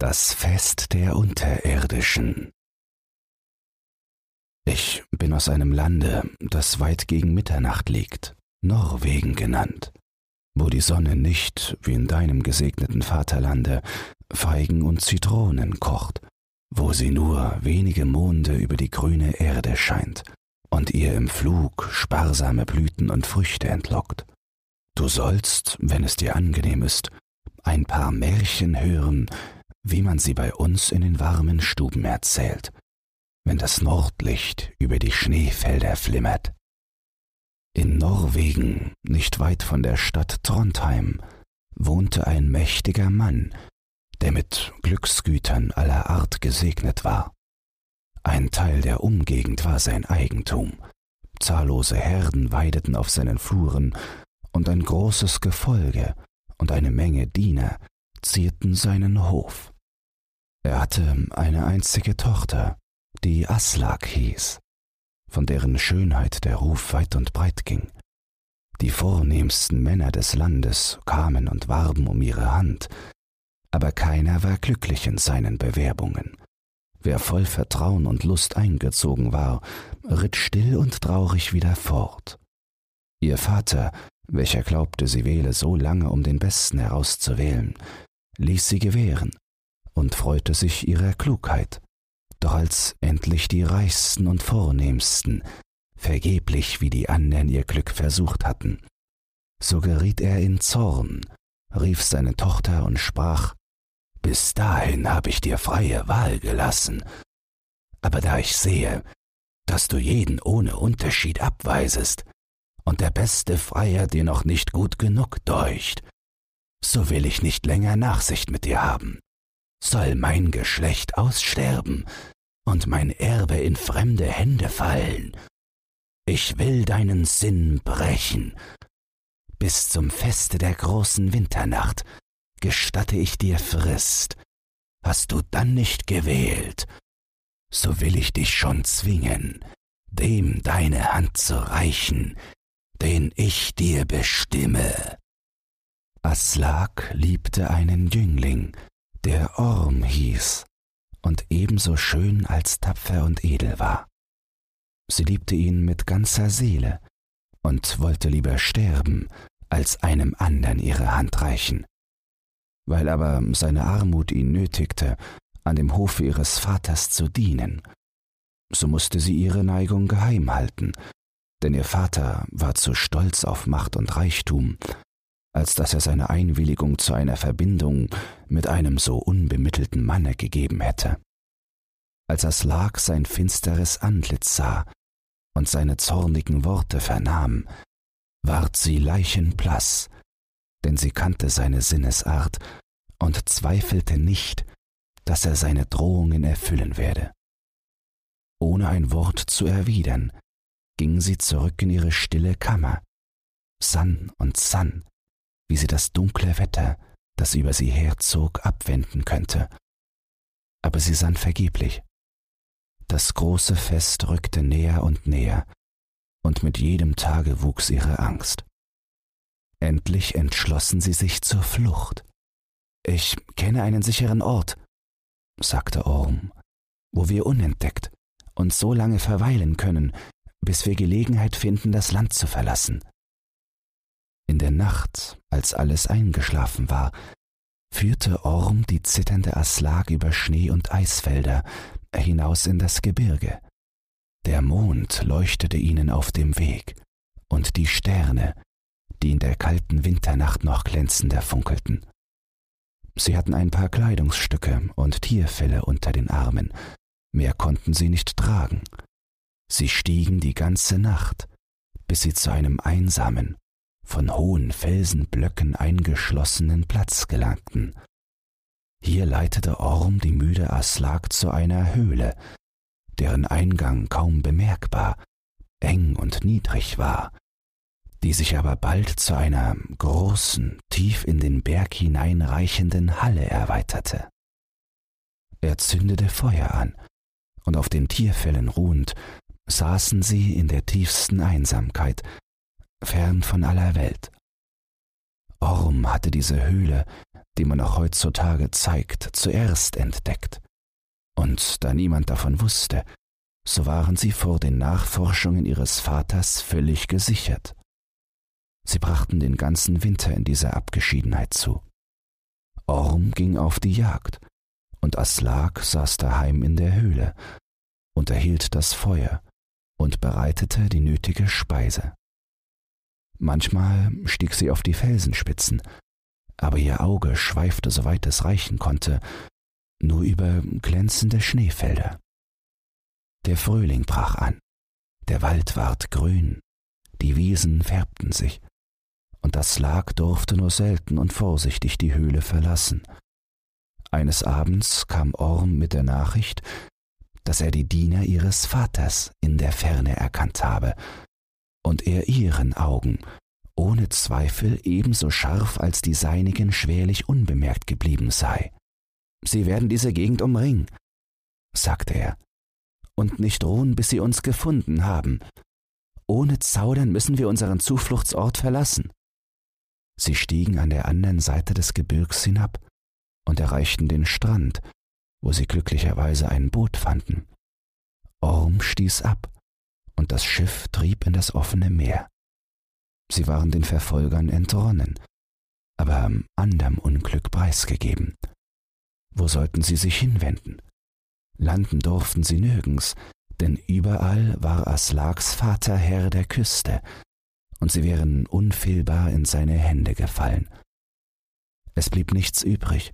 Das Fest der Unterirdischen Ich bin aus einem Lande, das weit gegen Mitternacht liegt, Norwegen genannt, wo die Sonne nicht, wie in deinem gesegneten Vaterlande, Feigen und Zitronen kocht, wo sie nur wenige Monde über die grüne Erde scheint und ihr im Flug sparsame Blüten und Früchte entlockt. Du sollst, wenn es dir angenehm ist, ein paar Märchen hören, wie man sie bei uns in den warmen Stuben erzählt, wenn das Nordlicht über die Schneefelder flimmert. In Norwegen, nicht weit von der Stadt Trondheim, wohnte ein mächtiger Mann, der mit Glücksgütern aller Art gesegnet war. Ein Teil der Umgegend war sein Eigentum, zahllose Herden weideten auf seinen Fluren, und ein großes Gefolge und eine Menge Diener zierten seinen Hof. Er hatte eine einzige Tochter, die Aslak hieß, von deren Schönheit der Ruf weit und breit ging. Die vornehmsten Männer des Landes kamen und warben um ihre Hand, aber keiner war glücklich in seinen Bewerbungen. Wer voll Vertrauen und Lust eingezogen war, ritt still und traurig wieder fort. Ihr Vater, welcher glaubte, sie wähle so lange, um den Besten herauszuwählen, ließ sie gewähren und freute sich ihrer Klugheit. Doch als endlich die Reichsten und Vornehmsten, vergeblich wie die anderen ihr Glück versucht hatten, so geriet er in Zorn, rief seine Tochter und sprach Bis dahin habe ich dir freie Wahl gelassen, aber da ich sehe, dass du jeden ohne Unterschied abweisest und der beste Freier dir noch nicht gut genug deucht, so will ich nicht länger Nachsicht mit dir haben soll mein Geschlecht aussterben und mein Erbe in fremde Hände fallen. Ich will deinen Sinn brechen. Bis zum Feste der großen Winternacht gestatte ich dir Frist. Hast du dann nicht gewählt, so will ich dich schon zwingen, dem deine Hand zu reichen, den ich dir bestimme. Aslak liebte einen Jüngling, der Orm hieß und ebenso schön als tapfer und edel war. Sie liebte ihn mit ganzer Seele und wollte lieber sterben, als einem andern ihre Hand reichen. Weil aber seine Armut ihn nötigte, an dem Hofe ihres Vaters zu dienen, so musste sie ihre Neigung geheim halten, denn ihr Vater war zu stolz auf Macht und Reichtum, als dass er seine Einwilligung zu einer Verbindung mit einem so unbemittelten Manne gegeben hätte. Als Aslak sein finsteres Antlitz sah und seine zornigen Worte vernahm, ward sie leichenblaß, denn sie kannte seine Sinnesart und zweifelte nicht, dass er seine Drohungen erfüllen werde. Ohne ein Wort zu erwidern, ging sie zurück in ihre stille Kammer, sann und sann, wie sie das dunkle Wetter, das über sie herzog, abwenden könnte. Aber sie sann vergeblich. Das große Fest rückte näher und näher, und mit jedem Tage wuchs ihre Angst. Endlich entschlossen sie sich zur Flucht. Ich kenne einen sicheren Ort, sagte Orm, wo wir unentdeckt und so lange verweilen können, bis wir Gelegenheit finden, das Land zu verlassen. In der Nacht, als alles eingeschlafen war, führte Orm die zitternde Aslak über Schnee und Eisfelder hinaus in das Gebirge. Der Mond leuchtete ihnen auf dem Weg, und die Sterne, die in der kalten Winternacht noch glänzender funkelten. Sie hatten ein paar Kleidungsstücke und Tierfelle unter den Armen, mehr konnten sie nicht tragen. Sie stiegen die ganze Nacht, bis sie zu einem einsamen, von hohen Felsenblöcken eingeschlossenen Platz gelangten. Hier leitete Orm die müde Aslak zu einer Höhle, deren Eingang kaum bemerkbar, eng und niedrig war, die sich aber bald zu einer großen, tief in den Berg hineinreichenden Halle erweiterte. Er zündete Feuer an, und auf den Tierfällen ruhend, saßen sie in der tiefsten Einsamkeit, fern von aller Welt. Orm hatte diese Höhle, die man auch heutzutage zeigt, zuerst entdeckt. Und da niemand davon wusste, so waren sie vor den Nachforschungen ihres Vaters völlig gesichert. Sie brachten den ganzen Winter in dieser Abgeschiedenheit zu. Orm ging auf die Jagd, und Aslak saß daheim in der Höhle, unterhielt das Feuer und bereitete die nötige Speise. Manchmal stieg sie auf die Felsenspitzen, aber ihr Auge schweifte, soweit es reichen konnte, nur über glänzende Schneefelder. Der Frühling brach an, der Wald ward grün, die Wiesen färbten sich, und das Lag durfte nur selten und vorsichtig die Höhle verlassen. Eines Abends kam Orm mit der Nachricht, dass er die Diener ihres Vaters in der Ferne erkannt habe und er ihren Augen ohne Zweifel ebenso scharf als die seinigen schwerlich unbemerkt geblieben sei. Sie werden diese Gegend umringen, sagte er, und nicht ruhen, bis sie uns gefunden haben. Ohne Zaudern müssen wir unseren Zufluchtsort verlassen. Sie stiegen an der anderen Seite des Gebirgs hinab und erreichten den Strand, wo sie glücklicherweise ein Boot fanden. Orm stieß ab, und das Schiff trieb in das offene Meer. Sie waren den Verfolgern entronnen, aber anderem Unglück preisgegeben. Wo sollten sie sich hinwenden? Landen durften sie nirgends, denn überall war Aslaks Vater Herr der Küste, und sie wären unfehlbar in seine Hände gefallen. Es blieb nichts übrig,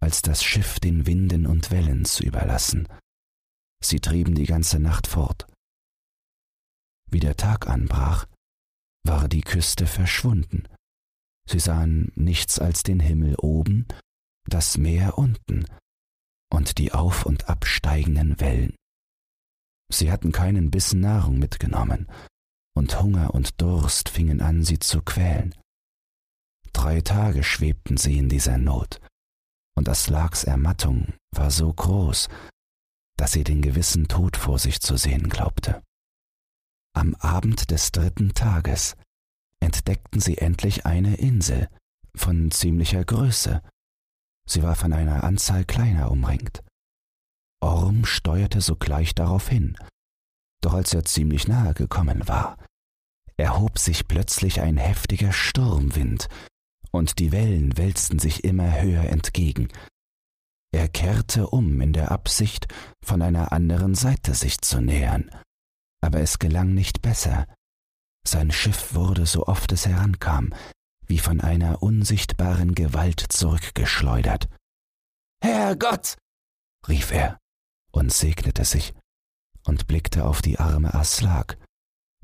als das Schiff den Winden und Wellen zu überlassen. Sie trieben die ganze Nacht fort. Wie der Tag anbrach, war die Küste verschwunden. Sie sahen nichts als den Himmel oben, das Meer unten und die auf und absteigenden Wellen. Sie hatten keinen Bissen Nahrung mitgenommen, und Hunger und Durst fingen an, sie zu quälen. Drei Tage schwebten sie in dieser Not, und Aslaks Ermattung war so groß, dass sie den gewissen Tod vor sich zu sehen glaubte. Am Abend des dritten Tages entdeckten sie endlich eine Insel von ziemlicher Größe. Sie war von einer Anzahl kleiner umringt. Orm steuerte sogleich darauf hin, doch als er ziemlich nahe gekommen war, erhob sich plötzlich ein heftiger Sturmwind, und die Wellen wälzten sich immer höher entgegen. Er kehrte um in der Absicht, von einer anderen Seite sich zu nähern, aber es gelang nicht besser. Sein Schiff wurde, so oft es herankam, wie von einer unsichtbaren Gewalt zurückgeschleudert. Herrgott! rief er und segnete sich und blickte auf die arme Aslak,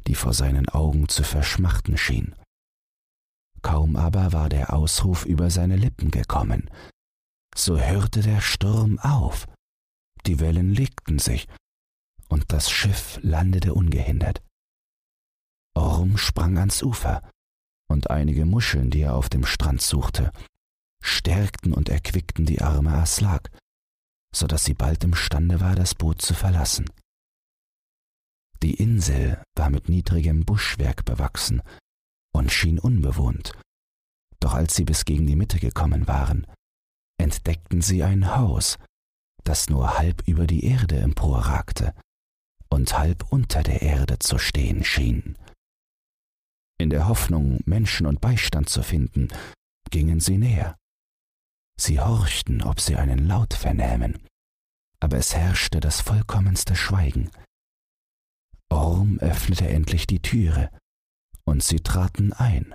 die vor seinen Augen zu verschmachten schien. Kaum aber war der Ausruf über seine Lippen gekommen, so hörte der Sturm auf, die Wellen legten sich, und das Schiff landete ungehindert. Orm sprang ans Ufer, und einige Muscheln, die er auf dem Strand suchte, stärkten und erquickten die arme Aslak, so dass sie bald imstande war, das Boot zu verlassen. Die Insel war mit niedrigem Buschwerk bewachsen und schien unbewohnt, doch als sie bis gegen die Mitte gekommen waren, entdeckten sie ein Haus, das nur halb über die Erde emporragte und halb unter der Erde zu stehen schien. In der Hoffnung, Menschen und Beistand zu finden, gingen sie näher. Sie horchten, ob sie einen Laut vernähmen, aber es herrschte das vollkommenste Schweigen. Orm öffnete endlich die Türe, und sie traten ein.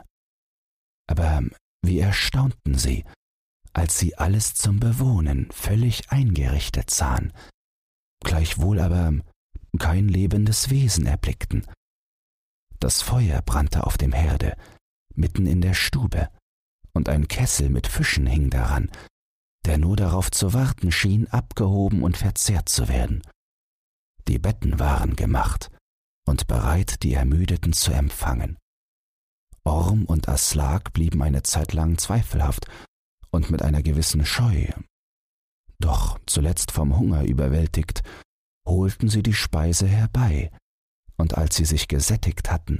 Aber wie erstaunten sie, als sie alles zum Bewohnen völlig eingerichtet sahen, gleichwohl aber kein lebendes Wesen erblickten. Das Feuer brannte auf dem Herde, mitten in der Stube, und ein Kessel mit Fischen hing daran, der nur darauf zu warten schien, abgehoben und verzehrt zu werden. Die Betten waren gemacht und bereit, die Ermüdeten zu empfangen. Orm und Aslak blieben eine Zeit lang zweifelhaft und mit einer gewissen Scheu. Doch zuletzt vom Hunger überwältigt, holten sie die Speise herbei, und als sie sich gesättigt hatten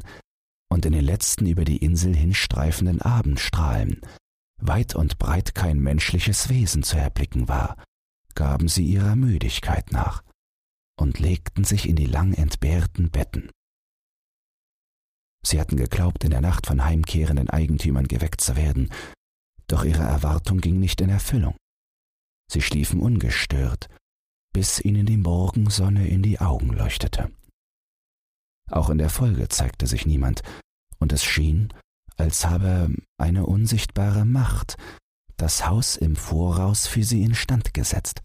und in den letzten über die Insel hinstreifenden Abendstrahlen weit und breit kein menschliches Wesen zu erblicken war, gaben sie ihrer Müdigkeit nach und legten sich in die lang entbehrten Betten. Sie hatten geglaubt, in der Nacht von heimkehrenden Eigentümern geweckt zu werden, doch ihre Erwartung ging nicht in Erfüllung. Sie schliefen ungestört, bis ihnen die Morgensonne in die Augen leuchtete. Auch in der Folge zeigte sich niemand, und es schien, als habe eine unsichtbare Macht das Haus im Voraus für sie instand gesetzt.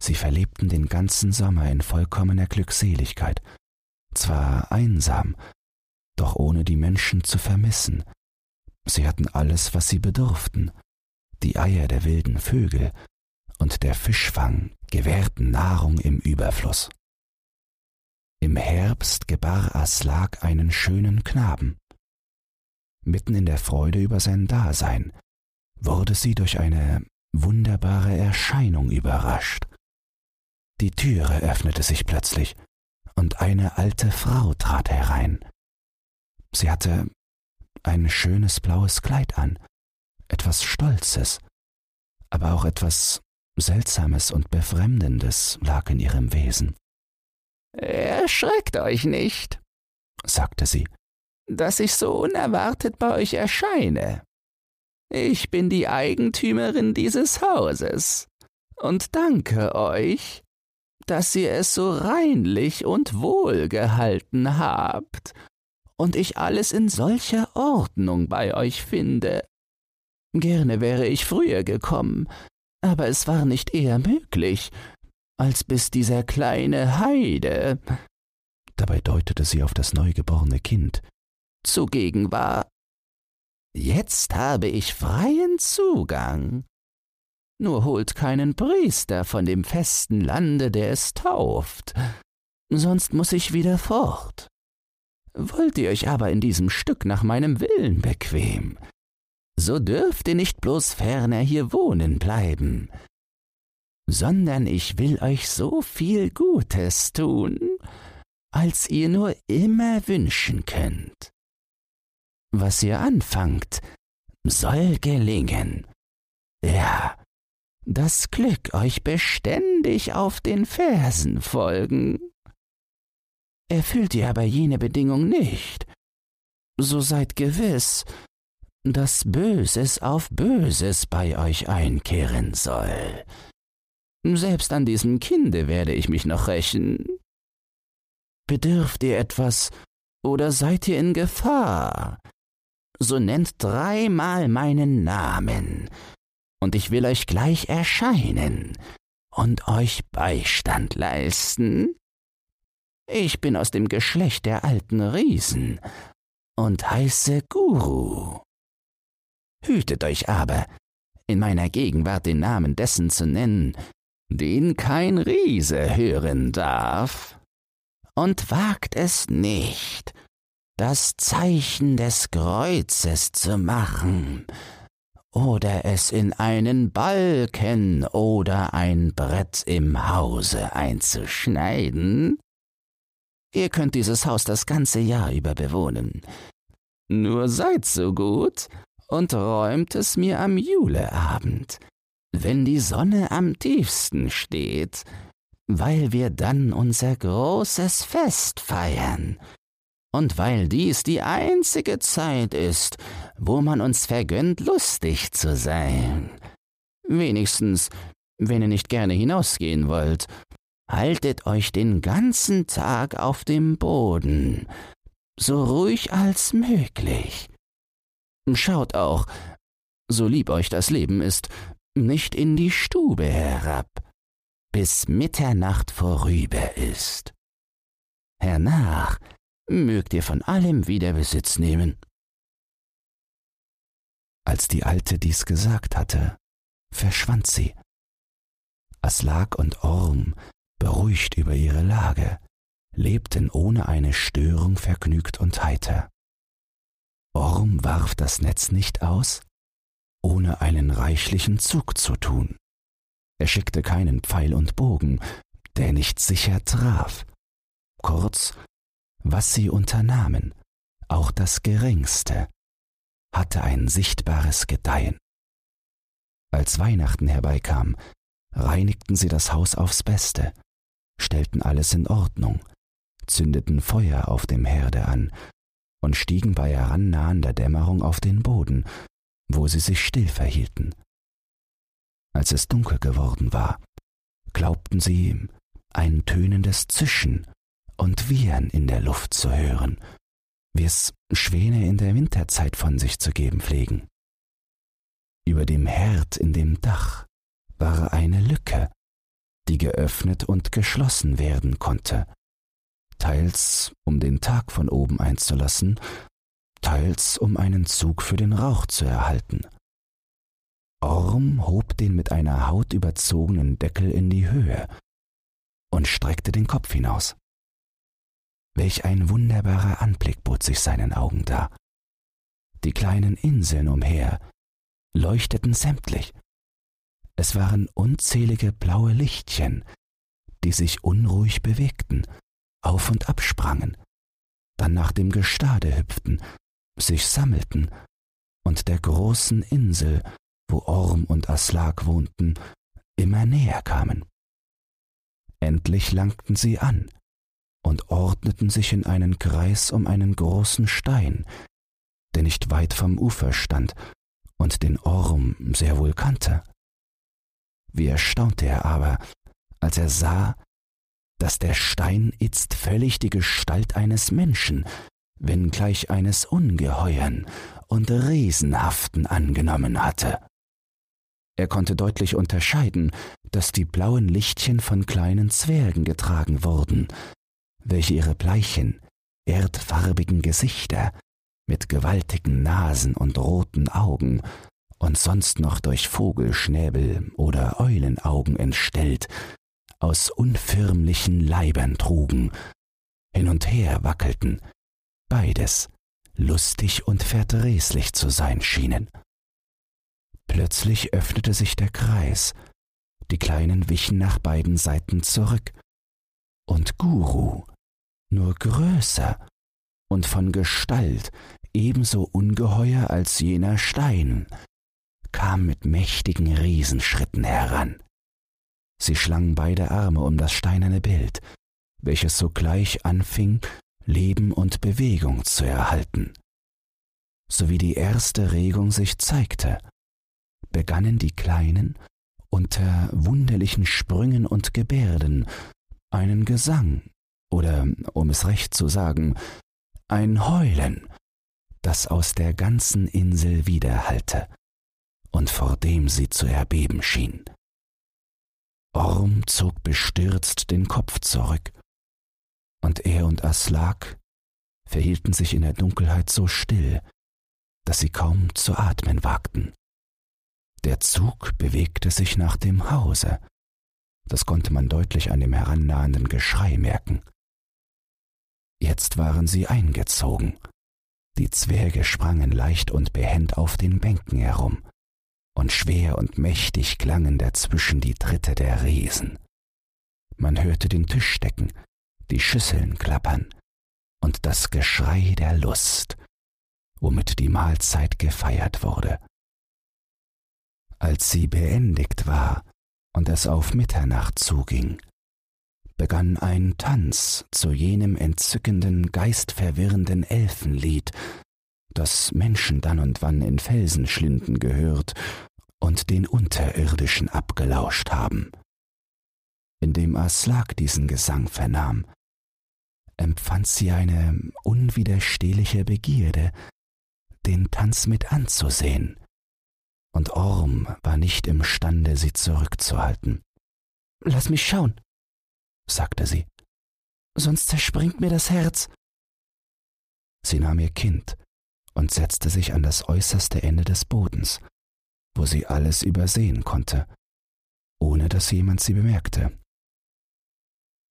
Sie verlebten den ganzen Sommer in vollkommener Glückseligkeit, zwar einsam, doch ohne die Menschen zu vermissen. Sie hatten alles, was sie bedurften. Die Eier der wilden Vögel und der Fischfang gewährten Nahrung im Überfluss. Im Herbst gebar Aslak einen schönen Knaben. Mitten in der Freude über sein Dasein wurde sie durch eine wunderbare Erscheinung überrascht. Die Türe öffnete sich plötzlich, und eine alte Frau trat herein. Sie hatte ein schönes blaues Kleid an, etwas Stolzes, aber auch etwas Seltsames und Befremdendes lag in ihrem Wesen. Erschreckt euch nicht, sagte sie, dass ich so unerwartet bei euch erscheine. Ich bin die Eigentümerin dieses Hauses und danke euch, dass ihr es so reinlich und wohlgehalten habt und ich alles in solcher Ordnung bei euch finde. Gerne wäre ich früher gekommen, aber es war nicht eher möglich, als bis dieser kleine Heide, dabei deutete sie auf das neugeborene Kind, zugegen war. Jetzt habe ich freien Zugang. Nur holt keinen Priester von dem festen Lande, der es tauft, sonst muss ich wieder fort. Wollt ihr euch aber in diesem Stück nach meinem Willen bequem, so dürft ihr nicht bloß ferner hier wohnen bleiben, sondern ich will euch so viel Gutes tun, als ihr nur immer wünschen könnt. Was ihr anfangt, soll gelingen. Ja, das Glück euch beständig auf den Fersen folgen. Erfüllt ihr aber jene Bedingung nicht, so seid gewiss, dass Böses auf Böses bei euch einkehren soll. Selbst an diesem Kinde werde ich mich noch rächen. Bedürft ihr etwas oder seid ihr in Gefahr? So nennt dreimal meinen Namen, und ich will euch gleich erscheinen und euch Beistand leisten. Ich bin aus dem Geschlecht der alten Riesen und heiße Guru. Hütet euch aber, in meiner Gegenwart den Namen dessen zu nennen, den kein Riese hören darf. Und wagt es nicht, das Zeichen des Kreuzes zu machen, oder es in einen Balken oder ein Brett im Hause einzuschneiden. Ihr könnt dieses Haus das ganze Jahr über bewohnen. Nur seid so gut und räumt es mir am Juleabend, wenn die Sonne am tiefsten steht, weil wir dann unser großes Fest feiern. Und weil dies die einzige Zeit ist, wo man uns vergönnt, lustig zu sein. Wenigstens, wenn ihr nicht gerne hinausgehen wollt, haltet euch den ganzen Tag auf dem Boden, so ruhig als möglich. Schaut auch, so lieb euch das Leben ist, nicht in die Stube herab, bis Mitternacht vorüber ist. Hernach mögt ihr von allem wieder Besitz nehmen. Als die Alte dies gesagt hatte, verschwand sie. Aslak und Orm, beruhigt über ihre Lage, lebten ohne eine Störung vergnügt und heiter. Orm warf das Netz nicht aus, ohne einen reichlichen Zug zu tun. Er schickte keinen Pfeil und Bogen, der nicht sicher traf. Kurz, was sie unternahmen, auch das geringste, hatte ein sichtbares Gedeihen. Als Weihnachten herbeikam, reinigten sie das Haus aufs Beste, stellten alles in Ordnung, zündeten Feuer auf dem Herde an und stiegen bei herannahender Dämmerung auf den Boden, wo sie sich still verhielten. Als es dunkel geworden war, glaubten sie, ein tönendes Zischen und Wiehern in der Luft zu hören, wie es Schwäne in der Winterzeit von sich zu geben pflegen. Über dem Herd in dem Dach war eine Lücke, die geöffnet und geschlossen werden konnte, teils um den Tag von oben einzulassen, teils um einen Zug für den Rauch zu erhalten. Orm hob den mit einer Haut überzogenen Deckel in die Höhe und streckte den Kopf hinaus. Welch ein wunderbarer Anblick bot sich seinen Augen dar. Die kleinen Inseln umher leuchteten sämtlich. Es waren unzählige blaue Lichtchen, die sich unruhig bewegten, auf und absprangen, dann nach dem Gestade hüpften, sich sammelten und der großen Insel, wo Orm und Aslak wohnten, immer näher kamen. Endlich langten sie an, und ordneten sich in einen Kreis um einen großen Stein, der nicht weit vom Ufer stand und den Orm sehr wohl kannte. Wie erstaunte er aber, als er sah, dass der Stein itzt völlig die Gestalt eines Menschen, wenngleich eines ungeheuern und riesenhaften angenommen hatte. Er konnte deutlich unterscheiden, dass die blauen Lichtchen von kleinen Zwergen getragen wurden, welche ihre bleichen, erdfarbigen Gesichter mit gewaltigen Nasen und roten Augen und sonst noch durch Vogelschnäbel oder Eulenaugen entstellt, aus unförmlichen Leibern trugen, hin und her wackelten, beides lustig und verdrießlich zu sein schienen. Plötzlich öffnete sich der Kreis, die Kleinen wichen nach beiden Seiten zurück, und Guru nur größer und von Gestalt ebenso ungeheuer als jener Stein, kam mit mächtigen Riesenschritten heran. Sie schlang beide Arme um das steinerne Bild, welches sogleich anfing, Leben und Bewegung zu erhalten. So wie die erste Regung sich zeigte, begannen die Kleinen unter wunderlichen Sprüngen und Gebärden einen Gesang oder, um es recht zu sagen, ein Heulen, das aus der ganzen Insel widerhallte und vor dem sie zu erbeben schien. Orm zog bestürzt den Kopf zurück, und er und Aslak verhielten sich in der Dunkelheit so still, dass sie kaum zu atmen wagten. Der Zug bewegte sich nach dem Hause, das konnte man deutlich an dem herannahenden Geschrei merken. Jetzt waren sie eingezogen. Die Zwerge sprangen leicht und behend auf den Bänken herum, und schwer und mächtig klangen dazwischen die Tritte der Riesen. Man hörte den Tisch stecken, die Schüsseln klappern und das Geschrei der Lust, womit die Mahlzeit gefeiert wurde. Als sie beendigt war und es auf Mitternacht zuging, begann ein Tanz zu jenem entzückenden, geistverwirrenden Elfenlied, das Menschen dann und wann in Felsenschlinden gehört und den Unterirdischen abgelauscht haben. Indem Aslak diesen Gesang vernahm, empfand sie eine unwiderstehliche Begierde, den Tanz mit anzusehen, und Orm war nicht imstande, sie zurückzuhalten. Lass mich schauen, sagte sie, sonst zerspringt mir das Herz. Sie nahm ihr Kind und setzte sich an das äußerste Ende des Bodens, wo sie alles übersehen konnte, ohne dass jemand sie bemerkte.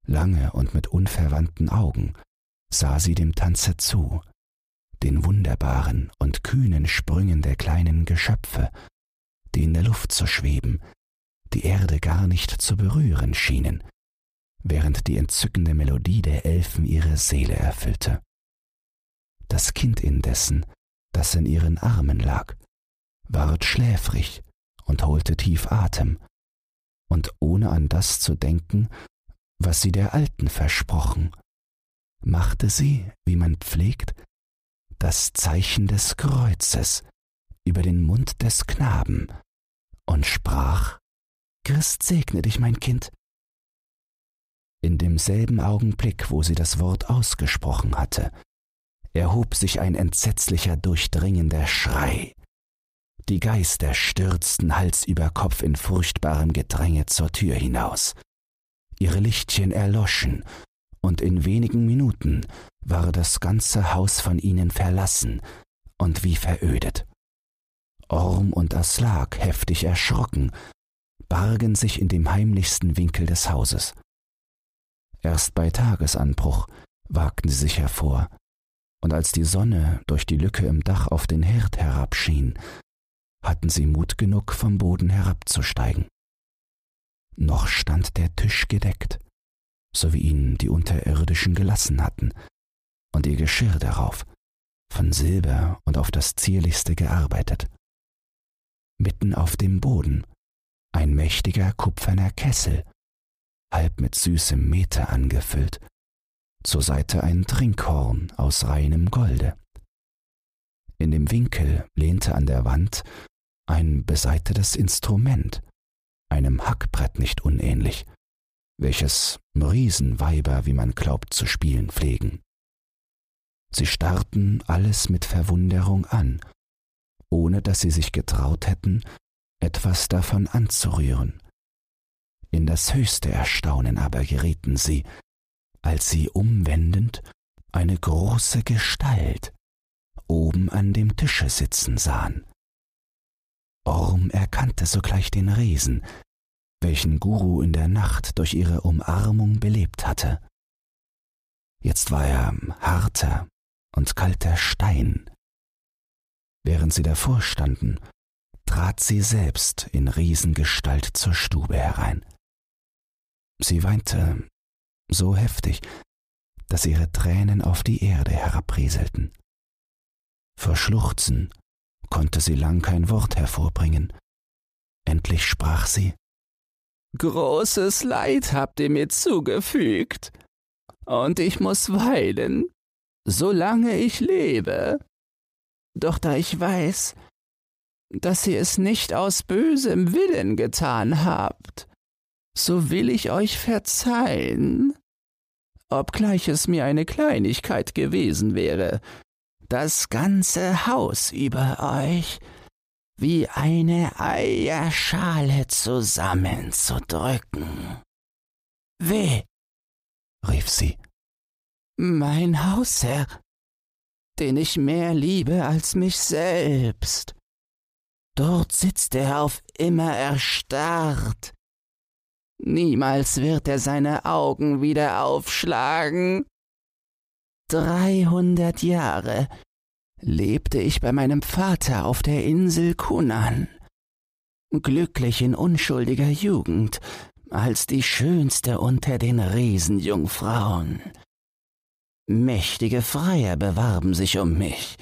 Lange und mit unverwandten Augen sah sie dem Tanze zu, den wunderbaren und kühnen Sprüngen der kleinen Geschöpfe, die in der Luft zu schweben, die Erde gar nicht zu berühren schienen, während die entzückende Melodie der Elfen ihre Seele erfüllte. Das Kind indessen das in ihren Armen lag, ward schläfrig und holte tief Atem, und ohne an das zu denken, was sie der Alten versprochen, machte sie, wie man pflegt, das Zeichen des Kreuzes über den Mund des Knaben und sprach Christ segne dich, mein Kind. In demselben Augenblick, wo sie das Wort ausgesprochen hatte, erhob sich ein entsetzlicher, durchdringender Schrei. Die Geister stürzten Hals über Kopf in furchtbarem Gedränge zur Tür hinaus. Ihre Lichtchen erloschen, und in wenigen Minuten war das ganze Haus von ihnen verlassen und wie verödet. Orm und Aslak, heftig erschrocken, bargen sich in dem heimlichsten Winkel des Hauses. Erst bei Tagesanbruch wagten sie sich hervor, und als die Sonne durch die Lücke im Dach auf den Herd herabschien, hatten sie Mut genug, vom Boden herabzusteigen. Noch stand der Tisch gedeckt, so wie ihn die Unterirdischen gelassen hatten, und ihr Geschirr darauf, von Silber und auf das zierlichste gearbeitet. Mitten auf dem Boden ein mächtiger kupferner Kessel, halb mit süßem Meter angefüllt, zur Seite ein Trinkhorn aus reinem Golde. In dem Winkel lehnte an der Wand ein beseitetes Instrument, einem Hackbrett nicht unähnlich, welches Riesenweiber, wie man glaubt, zu spielen pflegen. Sie starrten alles mit Verwunderung an, ohne dass sie sich getraut hätten, etwas davon anzurühren. In das höchste Erstaunen aber gerieten sie, als sie umwendend eine große Gestalt oben an dem Tische sitzen sahen. Orm erkannte sogleich den Riesen, welchen Guru in der Nacht durch ihre Umarmung belebt hatte. Jetzt war er harter und kalter Stein. Während sie davor standen, trat sie selbst in Riesengestalt zur Stube herein. Sie weinte so heftig, dass ihre Tränen auf die Erde herabrieselten. Vor Schluchzen konnte sie lang kein Wort hervorbringen. Endlich sprach sie Großes Leid habt ihr mir zugefügt, und ich muss weinen, solange ich lebe. Doch da ich weiß, dass ihr es nicht aus bösem Willen getan habt, so will ich euch verzeihen, obgleich es mir eine Kleinigkeit gewesen wäre, das ganze Haus über euch wie eine Eierschale zusammenzudrücken. Weh, rief sie. Mein Hausherr, den ich mehr liebe als mich selbst. Dort sitzt er auf immer erstarrt. Niemals wird er seine Augen wieder aufschlagen. Dreihundert Jahre lebte ich bei meinem Vater auf der Insel Kunan. Glücklich in unschuldiger Jugend, als die schönste unter den Riesenjungfrauen. Mächtige Freier bewarben sich um mich,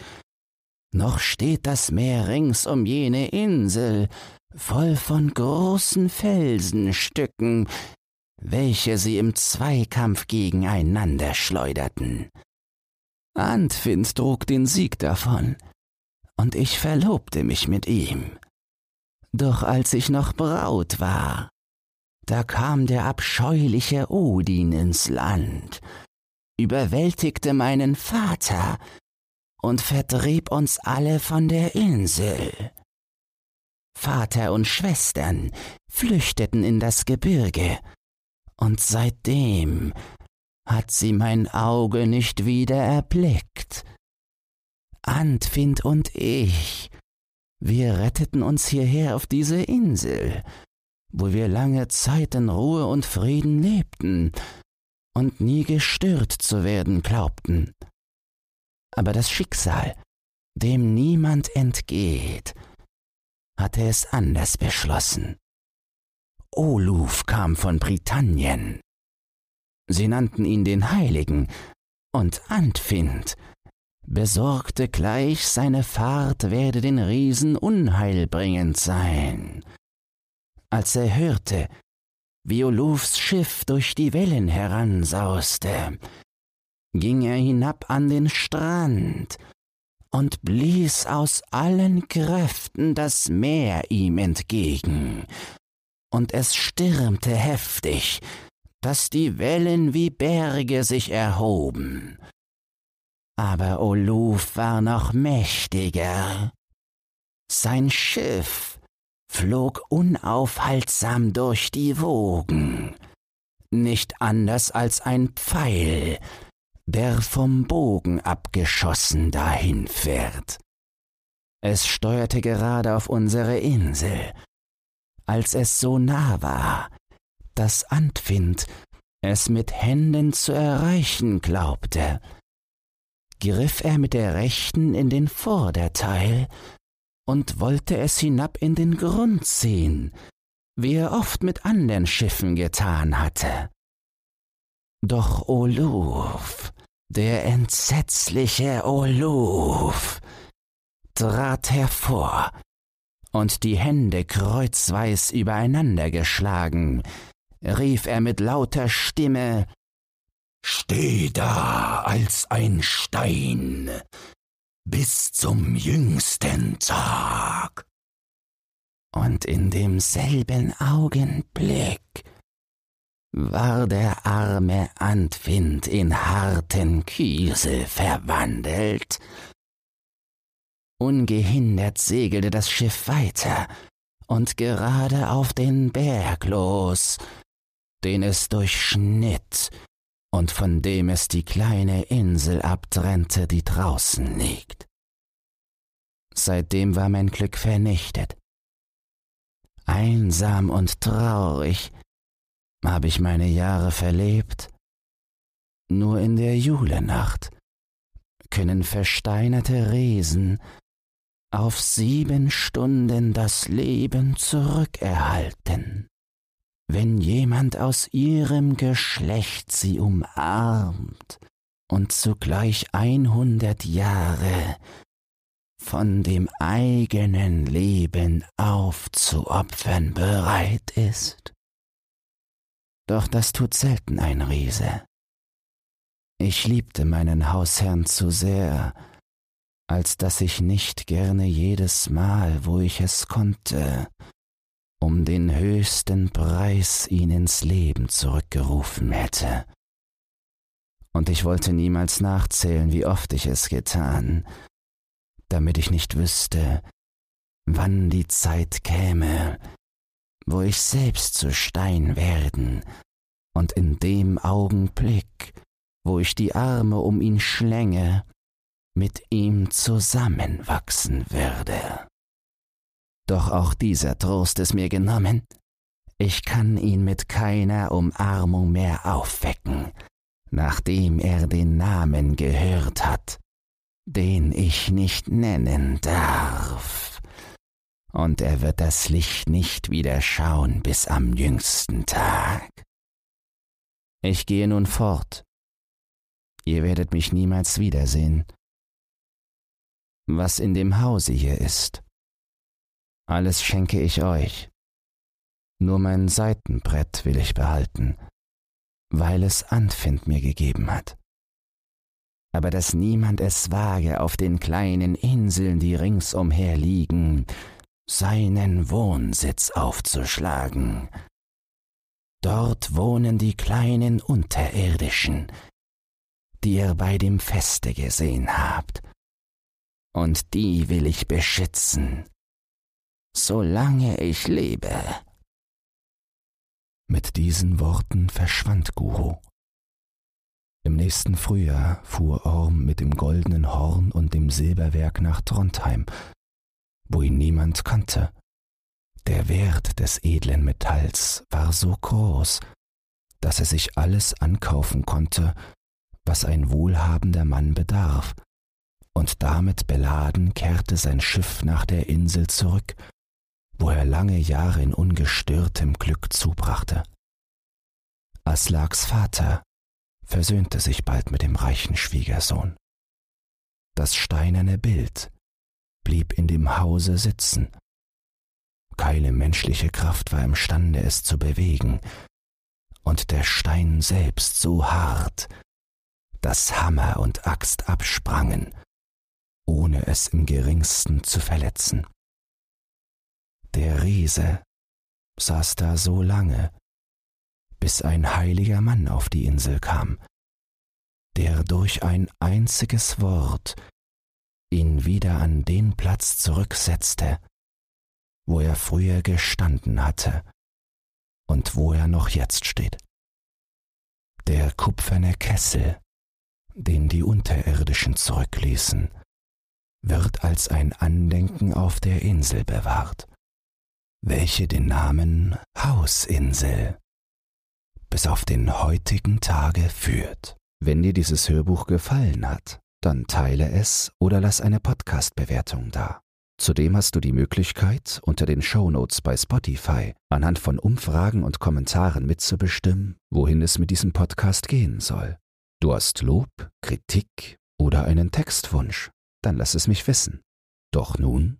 noch steht das Meer rings um jene Insel, voll von großen Felsenstücken, welche sie im Zweikampf gegeneinander schleuderten. Antwind trug den Sieg davon, und ich verlobte mich mit ihm. Doch als ich noch Braut war, da kam der abscheuliche Odin ins Land, überwältigte meinen Vater und vertrieb uns alle von der Insel. Vater und Schwestern flüchteten in das Gebirge, und seitdem hat sie mein Auge nicht wieder erblickt. Antwind und ich, wir retteten uns hierher auf diese Insel, wo wir lange Zeit in Ruhe und Frieden lebten und nie gestört zu werden glaubten aber das Schicksal, dem niemand entgeht, hatte es anders beschlossen. Oluf kam von Britannien. Sie nannten ihn den Heiligen, und Antfind, besorgte gleich, seine Fahrt werde den Riesen unheilbringend sein. Als er hörte, wie Olufs Schiff durch die Wellen heransauste, ging er hinab an den Strand und blies aus allen Kräften das Meer ihm entgegen, und es stürmte heftig, dass die Wellen wie Berge sich erhoben. Aber Oluf war noch mächtiger. Sein Schiff flog unaufhaltsam durch die Wogen, nicht anders als ein Pfeil, der vom Bogen abgeschossen dahinfährt. Es steuerte gerade auf unsere Insel. Als es so nah war, dass Antwind es mit Händen zu erreichen glaubte, griff er mit der rechten in den Vorderteil und wollte es hinab in den Grund ziehen, wie er oft mit anderen Schiffen getan hatte. Doch Oluf, der entsetzliche Oluf, trat hervor und die Hände kreuzweis übereinander geschlagen, rief er mit lauter Stimme Steh da als ein Stein bis zum jüngsten Tag. Und in demselben Augenblick war der arme Antwind in harten Kiesel verwandelt. Ungehindert segelte das Schiff weiter und gerade auf den Berg los, den es durchschnitt und von dem es die kleine Insel abtrennte, die draußen liegt. Seitdem war mein Glück vernichtet. Einsam und traurig habe ich meine Jahre verlebt. Nur in der Julenacht können versteinerte Riesen auf sieben Stunden das Leben zurückerhalten. Wenn jemand aus ihrem Geschlecht sie umarmt und zugleich einhundert Jahre von dem eigenen Leben aufzuopfern bereit ist. Doch das tut selten ein Riese. Ich liebte meinen Hausherrn zu sehr, als dass ich nicht gerne jedes Mal, wo ich es konnte, um den höchsten Preis ihn ins Leben zurückgerufen hätte. Und ich wollte niemals nachzählen, wie oft ich es getan, damit ich nicht wüsste, wann die Zeit käme, wo ich selbst zu Stein werden und in dem Augenblick, wo ich die Arme um ihn schlänge, mit ihm zusammenwachsen würde. Doch auch dieser Trost ist mir genommen. Ich kann ihn mit keiner Umarmung mehr aufwecken, nachdem er den Namen gehört hat, den ich nicht nennen darf. Und er wird das Licht nicht wieder schauen bis am jüngsten Tag. Ich gehe nun fort. Ihr werdet mich niemals wiedersehen. Was in dem Hause hier ist, alles schenke ich euch. Nur mein Seitenbrett will ich behalten, weil es Anfind mir gegeben hat. Aber dass niemand es wage, auf den kleinen Inseln, die ringsumher liegen, seinen Wohnsitz aufzuschlagen. Dort wohnen die kleinen Unterirdischen, die ihr bei dem Feste gesehen habt, und die will ich beschützen solange ich lebe. Mit diesen Worten verschwand Guru. Im nächsten Frühjahr fuhr Orm mit dem goldenen Horn und dem Silberwerk nach Trondheim, wo ihn niemand kannte. Der Wert des edlen Metalls war so groß, dass er sich alles ankaufen konnte, was ein wohlhabender Mann bedarf, und damit beladen kehrte sein Schiff nach der Insel zurück wo er lange Jahre in ungestörtem Glück zubrachte. Aslaks Vater versöhnte sich bald mit dem reichen Schwiegersohn. Das steinerne Bild blieb in dem Hause sitzen. Keine menschliche Kraft war imstande, es zu bewegen, und der Stein selbst so hart, dass Hammer und Axt absprangen, ohne es im geringsten zu verletzen. Der Riese saß da so lange, bis ein heiliger Mann auf die Insel kam, der durch ein einziges Wort ihn wieder an den Platz zurücksetzte, wo er früher gestanden hatte und wo er noch jetzt steht. Der kupferne Kessel, den die Unterirdischen zurückließen, wird als ein Andenken auf der Insel bewahrt, welche den Namen Hausinsel bis auf den heutigen Tage führt. Wenn dir dieses Hörbuch gefallen hat, dann teile es oder lass eine Podcast-Bewertung da. Zudem hast du die Möglichkeit, unter den Shownotes bei Spotify anhand von Umfragen und Kommentaren mitzubestimmen, wohin es mit diesem Podcast gehen soll. Du hast Lob, Kritik oder einen Textwunsch, dann lass es mich wissen. Doch nun